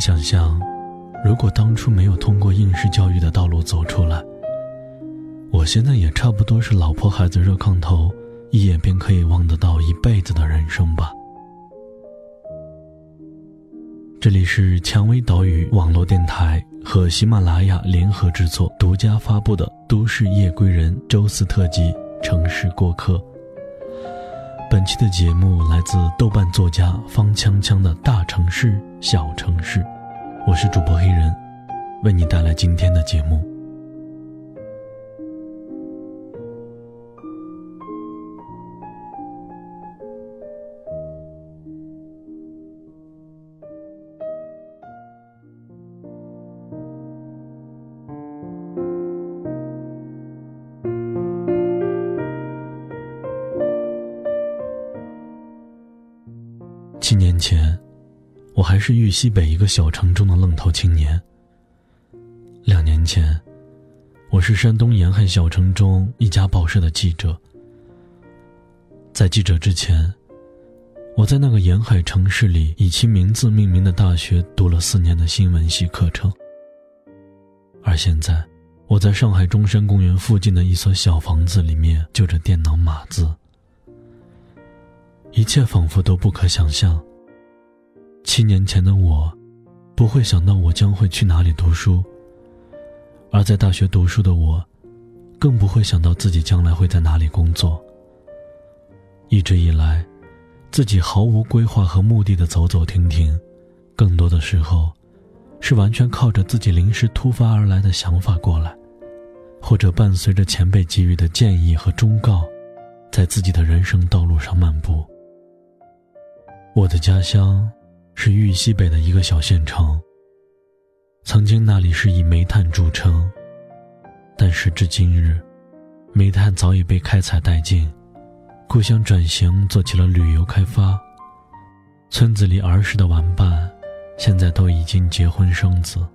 想象，如果当初没有通过应试教育的道路走出来，我现在也差不多是老婆孩子热炕头，一眼便可以望得到一辈子的人生吧。这里是蔷薇岛屿网络电台和喜马拉雅联合制作、独家发布的《都市夜归人》周四特辑《城市过客》。本期的节目来自豆瓣作家方锵锵的大城市小城市，我是主播黑人，为你带来今天的节目。七年前，我还是豫西北一个小城中的愣头青年。两年前，我是山东沿海小城中一家报社的记者。在记者之前，我在那个沿海城市里以其名字命名的大学读了四年的新闻系课程。而现在，我在上海中山公园附近的一所小房子里面就着电脑码字。一切仿佛都不可想象。七年前的我，不会想到我将会去哪里读书；而在大学读书的我，更不会想到自己将来会在哪里工作。一直以来，自己毫无规划和目的的走走停停，更多的时候，是完全靠着自己临时突发而来的想法过来，或者伴随着前辈给予的建议和忠告，在自己的人生道路上漫步。我的家乡是豫西北的一个小县城。曾经那里是以煤炭著称，但时至今日，煤炭早已被开采殆尽，故乡转型做起了旅游开发。村子里儿时的玩伴，现在都已经结婚生子，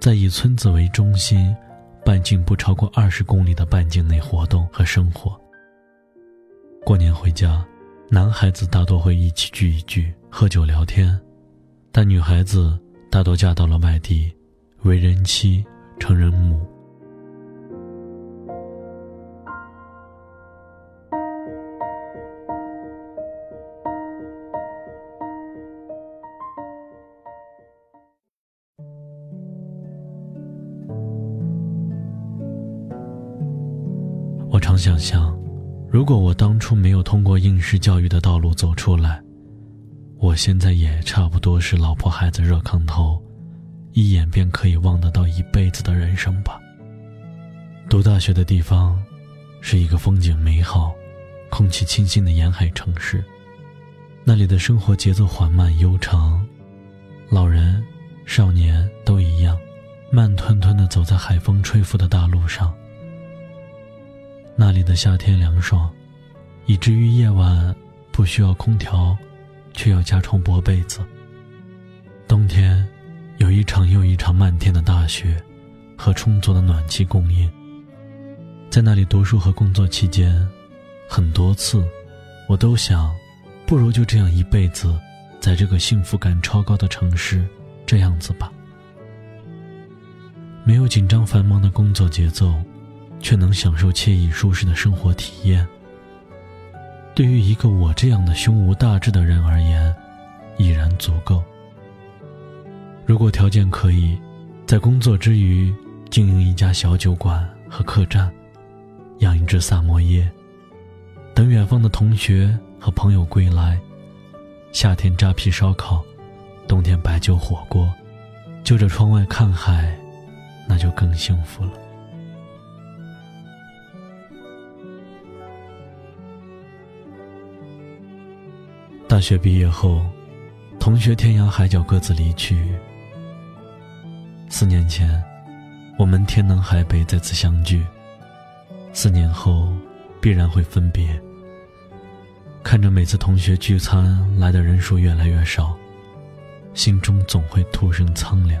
在以村子为中心，半径不超过二十公里的半径内活动和生活。过年回家。男孩子大多会一起聚一聚，喝酒聊天，但女孩子大多嫁到了外地，为人妻，成人母。我常想象。如果我当初没有通过应试教育的道路走出来，我现在也差不多是老婆孩子热炕头，一眼便可以望得到一辈子的人生吧。读大学的地方，是一个风景美好、空气清新的沿海城市，那里的生活节奏缓慢悠长，老人、少年都一样，慢吞吞地走在海风吹拂的大路上。那里的夏天凉爽，以至于夜晚不需要空调，却要加床薄被子。冬天有一场又一场漫天的大雪，和充足的暖气供应。在那里读书和工作期间，很多次，我都想，不如就这样一辈子，在这个幸福感超高的城市，这样子吧。没有紧张繁忙的工作节奏。却能享受惬意舒适的生活体验。对于一个我这样的胸无大志的人而言，已然足够。如果条件可以，在工作之余经营一家小酒馆和客栈，养一只萨摩耶，等远方的同学和朋友归来，夏天扎啤烧烤，冬天白酒火锅，就着窗外看海，那就更幸福了。大学毕业后，同学天涯海角各自离去。四年前，我们天南海北再次相聚。四年后，必然会分别。看着每次同学聚餐来的人数越来越少，心中总会突生苍凉。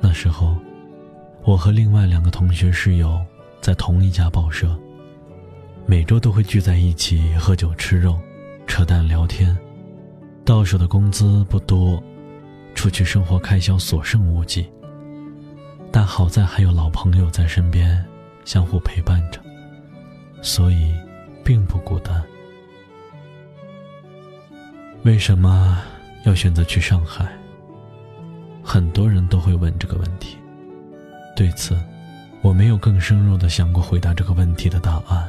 那时候，我和另外两个同学室友在同一家报社，每周都会聚在一起喝酒吃肉。扯淡聊天，到手的工资不多，出去生活开销所剩无几。但好在还有老朋友在身边，相互陪伴着，所以并不孤单。为什么要选择去上海？很多人都会问这个问题。对此，我没有更深入的想过回答这个问题的答案。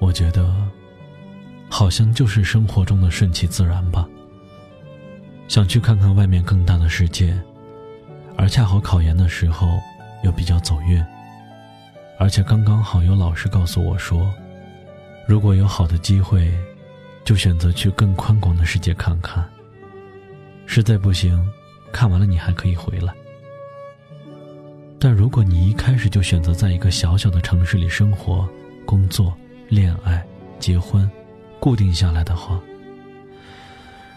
我觉得，好像就是生活中的顺其自然吧。想去看看外面更大的世界。而恰好考研的时候又比较走运，而且刚刚好有老师告诉我说，如果有好的机会，就选择去更宽广的世界看看。实在不行，看完了你还可以回来。但如果你一开始就选择在一个小小的城市里生活、工作、恋爱、结婚，固定下来的话，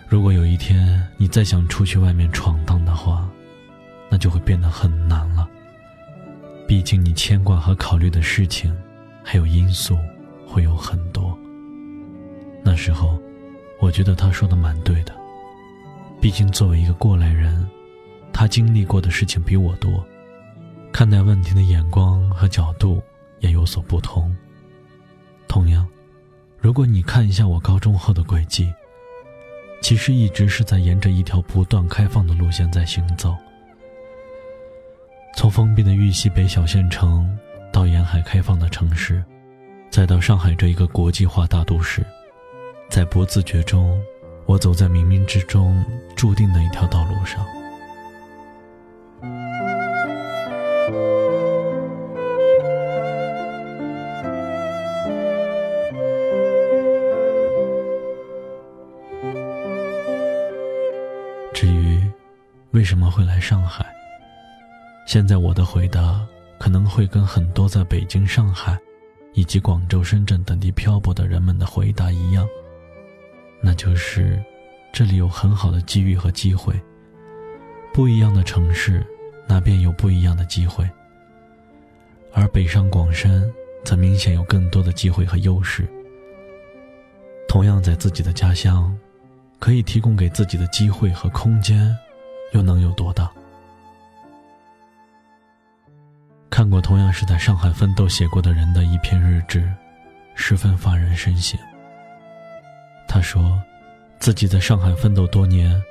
如果有一天你再想出去外面闯荡的话，那就会变得很难了。毕竟你牵挂和考虑的事情，还有因素会有很多。那时候，我觉得他说的蛮对的。毕竟作为一个过来人，他经历过的事情比我多，看待问题的眼光和角度也有所不同。同样，如果你看一下我高中后的轨迹，其实一直是在沿着一条不断开放的路线在行走。从封闭的豫西北小县城，到沿海开放的城市，再到上海这一个国际化大都市，在不自觉中，我走在冥冥之中注定的一条道路上。上海？现在我的回答可能会跟很多在北京、上海，以及广州、深圳等地漂泊的人们的回答一样，那就是这里有很好的机遇和机会。不一样的城市，那便有不一样的机会。而北上广深则明显有更多的机会和优势。同样在自己的家乡，可以提供给自己的机会和空间，又能有多大？看过同样是在上海奋斗写过的人的一篇日志，十分发人深省。他说，自己在上海奋斗多年，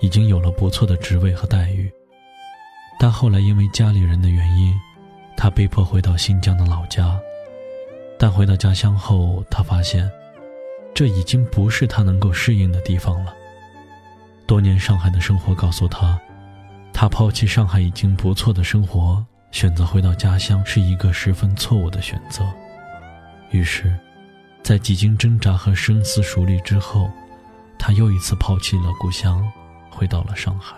已经有了不错的职位和待遇，但后来因为家里人的原因，他被迫回到新疆的老家。但回到家乡后，他发现，这已经不是他能够适应的地方了。多年上海的生活告诉他，他抛弃上海已经不错的生活。选择回到家乡是一个十分错误的选择。于是，在几经挣扎和深思熟虑之后，他又一次抛弃了故乡，回到了上海。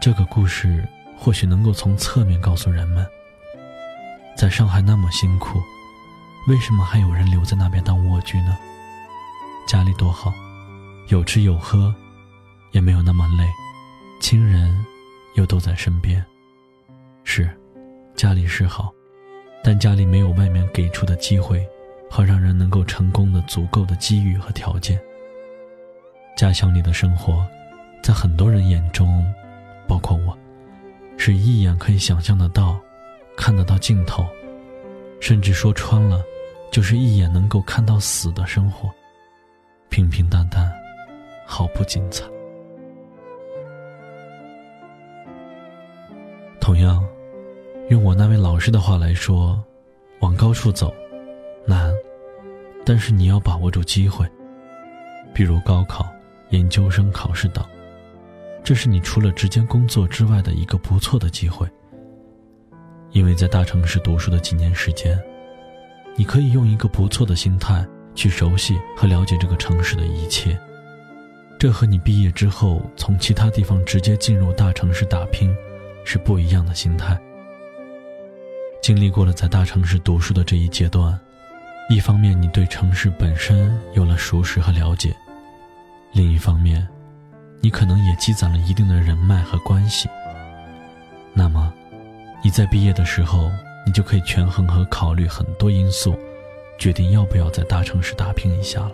这个故事或许能够从侧面告诉人们：在上海那么辛苦，为什么还有人留在那边当蜗居呢？家里多好，有吃有喝，也没有那么累，亲人又都在身边。是，家里是好，但家里没有外面给出的机会和让人能够成功的足够的机遇和条件。家乡里的生活，在很多人眼中，包括我，是一眼可以想象得到、看得到尽头，甚至说穿了，就是一眼能够看到死的生活，平平淡淡，毫不精彩。同样。用我那位老师的话来说，往高处走，难，但是你要把握住机会，比如高考、研究生考试等，这是你除了直接工作之外的一个不错的机会。因为在大城市读书的几年时间，你可以用一个不错的心态去熟悉和了解这个城市的一切，这和你毕业之后从其他地方直接进入大城市打拼，是不一样的心态。经历过了在大城市读书的这一阶段，一方面你对城市本身有了熟识和了解，另一方面，你可能也积攒了一定的人脉和关系。那么，你在毕业的时候，你就可以权衡和考虑很多因素，决定要不要在大城市打拼一下了。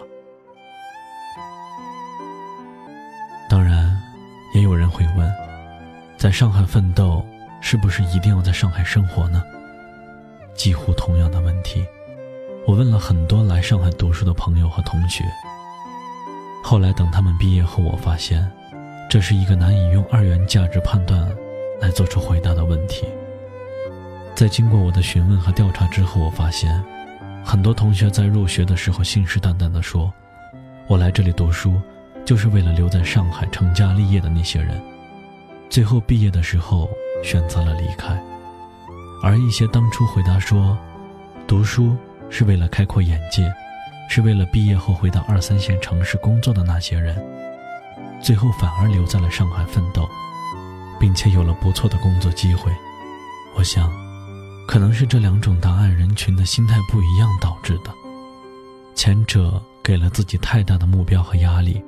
在上海奋斗，是不是一定要在上海生活呢？几乎同样的问题，我问了很多来上海读书的朋友和同学。后来等他们毕业后，我发现，这是一个难以用二元价值判断来做出回答的问题。在经过我的询问和调查之后，我发现，很多同学在入学的时候信誓旦旦地说：“我来这里读书，就是为了留在上海成家立业的那些人。”最后毕业的时候选择了离开。而一些当初回答说，读书是为了开阔眼界，是为了毕业后回到二三线城市工作的那些人，最后反而留在了上海奋斗，并且有了不错的工作机会。我想，可能是这两种答案人群的心态不一样导致的。前者给了自己太大的目标和压力，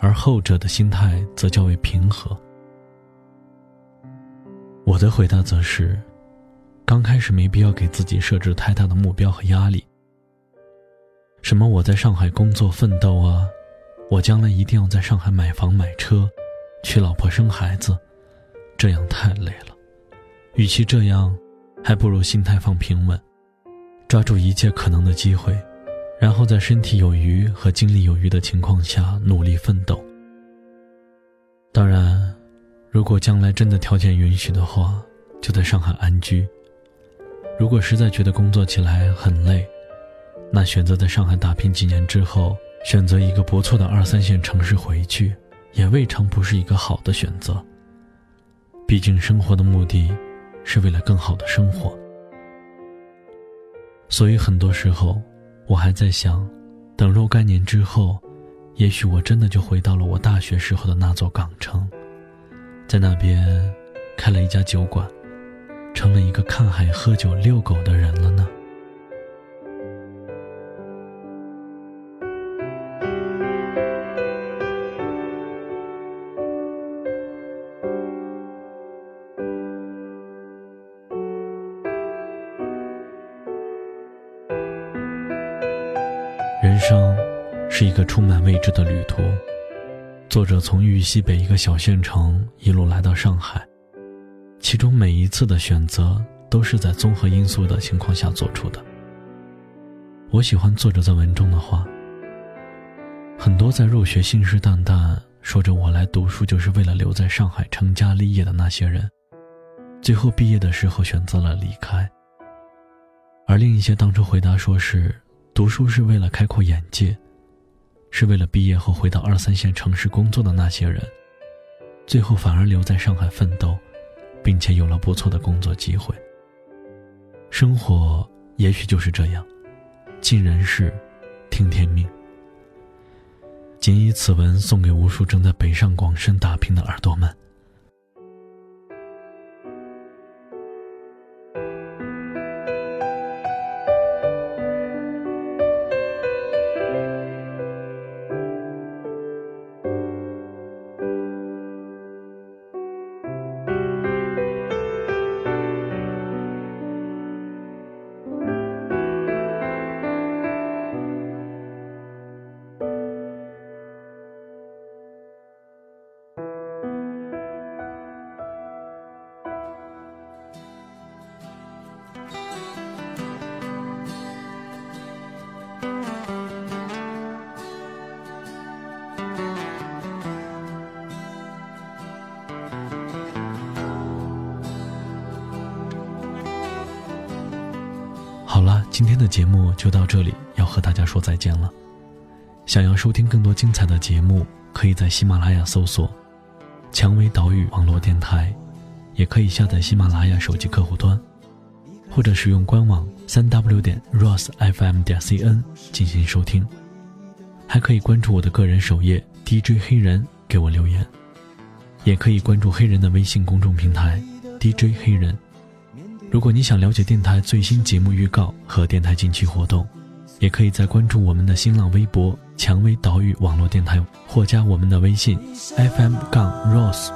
而后者的心态则较为平和。我的回答则是：刚开始没必要给自己设置太大的目标和压力。什么我在上海工作奋斗啊，我将来一定要在上海买房买车，娶老婆生孩子，这样太累了。与其这样，还不如心态放平稳，抓住一切可能的机会，然后在身体有余和精力有余的情况下努力奋斗。当然。如果将来真的条件允许的话，就在上海安居。如果实在觉得工作起来很累，那选择在上海打拼几年之后，选择一个不错的二三线城市回去，也未尝不是一个好的选择。毕竟生活的目的，是为了更好的生活。所以很多时候，我还在想，等若干年之后，也许我真的就回到了我大学时候的那座港城。在那边开了一家酒馆，成了一个看海、喝酒、遛狗的人了呢。生是一个充满未知的旅途。作者从豫西北一个小县城一路来到上海，其中每一次的选择都是在综合因素的情况下做出的。我喜欢作者在文中的话：很多在入学信誓旦旦说着我来读书就是为了留在上海成家立业的那些人，最后毕业的时候选择了离开；而另一些当初回答说是读书是为了开阔眼界。是为了毕业后回到二三线城市工作的那些人，最后反而留在上海奋斗，并且有了不错的工作机会。生活也许就是这样，尽人事，听天命。仅以此文送给无数正在北上广深打拼的耳朵们。好了，今天的节目就到这里，要和大家说再见了。想要收听更多精彩的节目，可以在喜马拉雅搜索“蔷薇岛屿网络电台”，也可以下载喜马拉雅手机客户端，或者使用官网三 w 点 rosfm 点 cn 进行收听。还可以关注我的个人首页 DJ 黑人，给我留言，也可以关注黑人的微信公众平台 DJ 黑人。如果你想了解电台最新节目预告和电台近期活动，也可以在关注我们的新浪微博“蔷薇岛屿网络电台”或加我们的微信 FM 杠 Rose。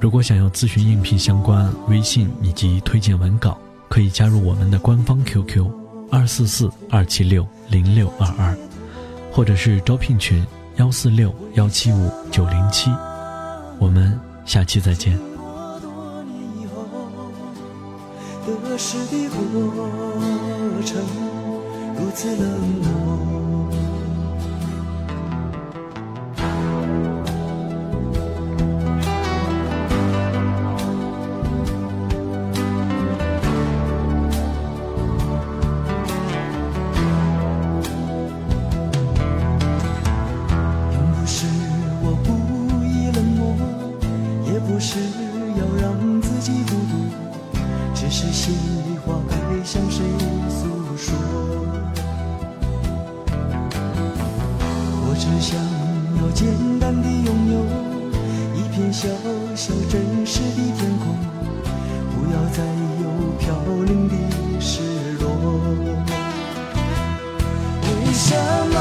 如果想要咨询应聘相关微信以及推荐文稿，可以加入我们的官方 QQ 二四四二七六零六二二，或者是招聘群幺四六幺七五九零七。我们下期再见。得失的过程如此冷漠。心里话该向谁诉说。我只想要简单的拥有一片小小真实的天空不要再有飘零的失落。为什么